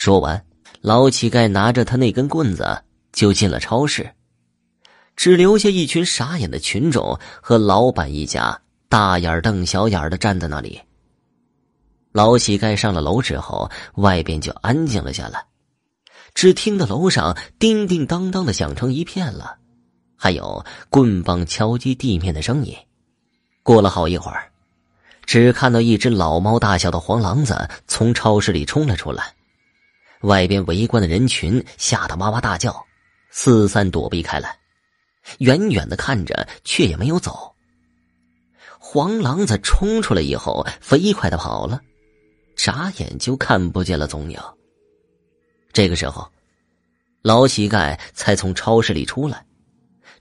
说完，老乞丐拿着他那根棍子就进了超市，只留下一群傻眼的群众和老板一家大眼瞪小眼的站在那里。老乞丐上了楼之后，外边就安静了下来，只听到楼上叮叮当当的响成一片了，还有棍棒敲击地面的声音。过了好一会儿，只看到一只老猫大小的黄狼子从超市里冲了出来，外边围观的人群吓得哇哇大叫，四散躲避开来，远远的看着，却也没有走。黄狼子冲出来以后，飞快的跑了。眨眼就看不见了踪影。这个时候，老乞丐才从超市里出来，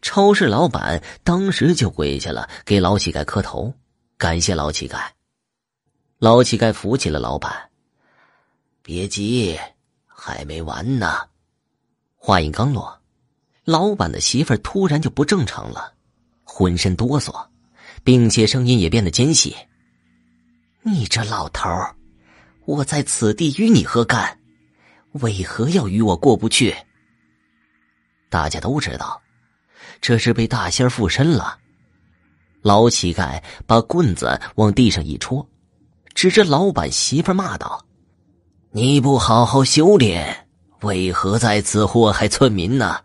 超市老板当时就跪下了，给老乞丐磕头，感谢老乞丐。老乞丐扶起了老板，别急，还没完呢。话音刚落，老板的媳妇儿突然就不正常了，浑身哆嗦，并且声音也变得尖细：“你这老头儿！”我在此地与你何干？为何要与我过不去？大家都知道，这是被大仙附身了。老乞丐把棍子往地上一戳，指着老板媳妇骂道：“你不好好修炼，为何在此祸害村民呢？”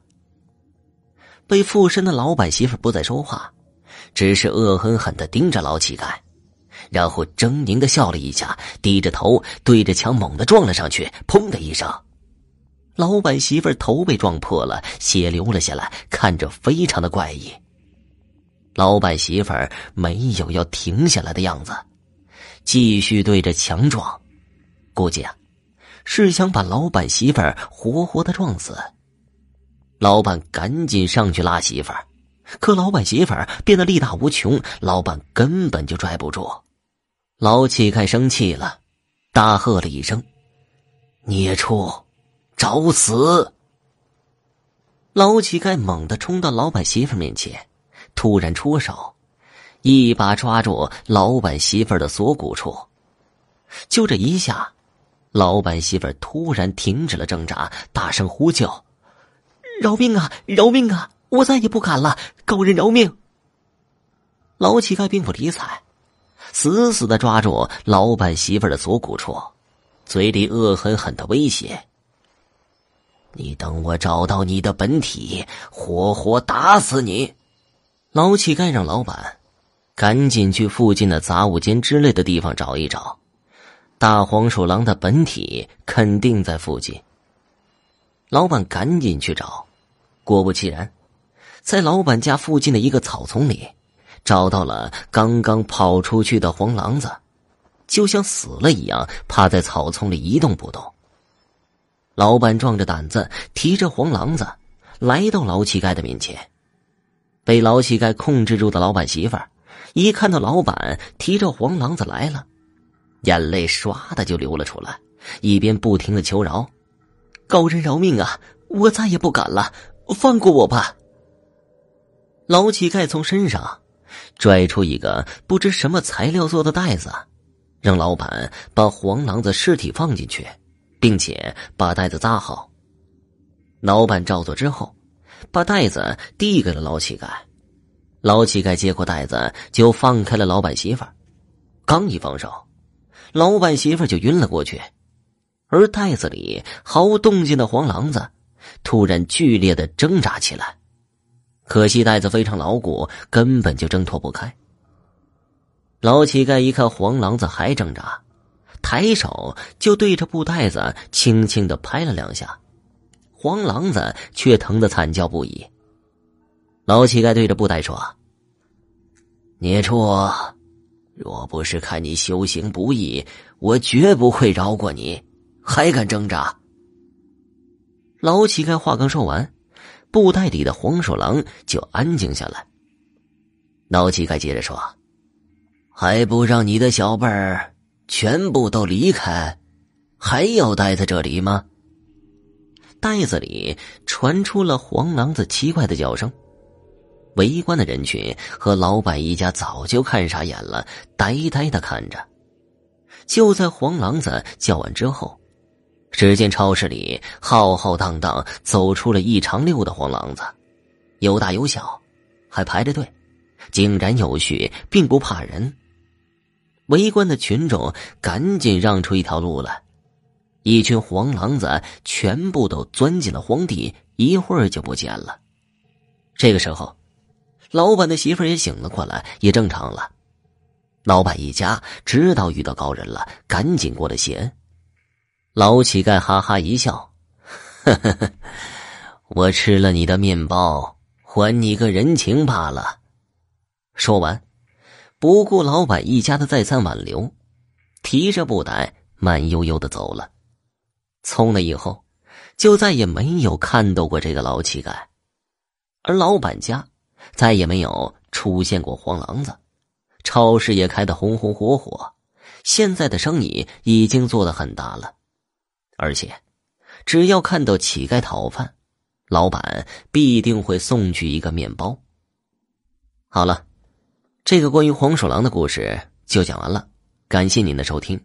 被附身的老板媳妇不再说话，只是恶狠狠的盯着老乞丐。然后狰狞的笑了一下，低着头对着墙猛地撞了上去，砰的一声，老板媳妇头被撞破了，血流了下来，看着非常的怪异。老板媳妇没有要停下来的样子，继续对着墙撞，估计啊，是想把老板媳妇儿活活的撞死。老板赶紧上去拉媳妇儿，可老板媳妇儿变得力大无穷，老板根本就拽不住。老乞丐生气了，大喝了一声：“孽畜，找死！”老乞丐猛地冲到老板媳妇面前，突然出手，一把抓住老板媳妇的锁骨处。就这一下，老板媳妇突然停止了挣扎，大声呼救：“饶命啊！饶命啊！我再也不敢了！高人饶命！”老乞丐并不理睬。死死的抓住老板媳妇的锁骨处，嘴里恶狠狠的威胁：“你等我找到你的本体，活活打死你！”老乞丐让老板赶紧去附近的杂物间之类的地方找一找，大黄鼠狼的本体肯定在附近。老板赶紧去找，果不其然，在老板家附近的一个草丛里。找到了刚刚跑出去的黄狼子，就像死了一样，趴在草丛里一动不动。老板壮着胆子提着黄狼子来到老乞丐的面前，被老乞丐控制住的老板媳妇儿一看到老板提着黄狼子来了，眼泪唰的就流了出来，一边不停的求饶：“高人饶命啊！我再也不敢了，放过我吧！”老乞丐从身上。拽出一个不知什么材料做的袋子，让老板把黄狼子尸体放进去，并且把袋子扎好。老板照做之后，把袋子递给了老乞丐。老乞丐接过袋子，就放开了老板媳妇。刚一放手，老板媳妇就晕了过去，而袋子里毫无动静的黄狼子突然剧烈的挣扎起来。可惜袋子非常牢固，根本就挣脱不开。老乞丐一看黄狼子还挣扎，抬手就对着布袋子轻轻的拍了两下，黄狼子却疼得惨叫不已。老乞丐对着布袋说：“孽畜，若不是看你修行不易，我绝不会饶过你，还敢挣扎。”老乞丐话刚说完。布袋里的黄鼠狼就安静下来。老乞丐接着说：“还不让你的小辈儿全部都离开，还要待在这里吗？”袋子里传出了黄狼子奇怪的叫声。围观的人群和老板一家早就看傻眼了，呆呆的看着。就在黄狼子叫完之后，只见超市里浩浩荡荡走出了一长溜的黄狼子，有大有小，还排着队，井然有序，并不怕人。围观的群众赶紧让出一条路来，一群黄狼子全部都钻进了荒地，一会儿就不见了。这个时候，老板的媳妇也醒了过来，也正常了。老板一家知道遇到高人了，赶紧过来谢恩。老乞丐哈哈一笑：“呵呵呵，我吃了你的面包，还你个人情罢了。”说完，不顾老板一家的再三挽留，提着布袋慢悠悠的走了。从那以后，就再也没有看到过这个老乞丐，而老板家再也没有出现过黄狼子。超市也开得红红火火，现在的生意已经做得很大了，而且，只要看到乞丐讨饭，老板必定会送去一个面包。好了，这个关于黄鼠狼的故事就讲完了，感谢您的收听。